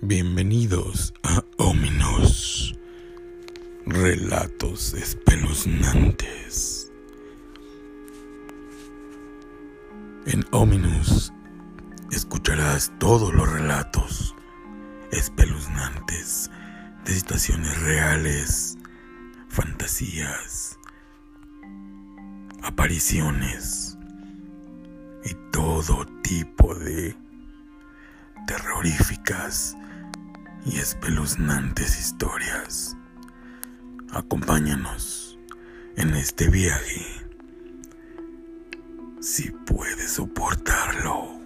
Bienvenidos a Ominos, relatos espeluznantes. En Ominous escucharás todos los relatos espeluznantes de situaciones reales, fantasías, apariciones y todo tipo de terroríficas y espeluznantes historias. Acompáñanos en este viaje si puedes soportarlo.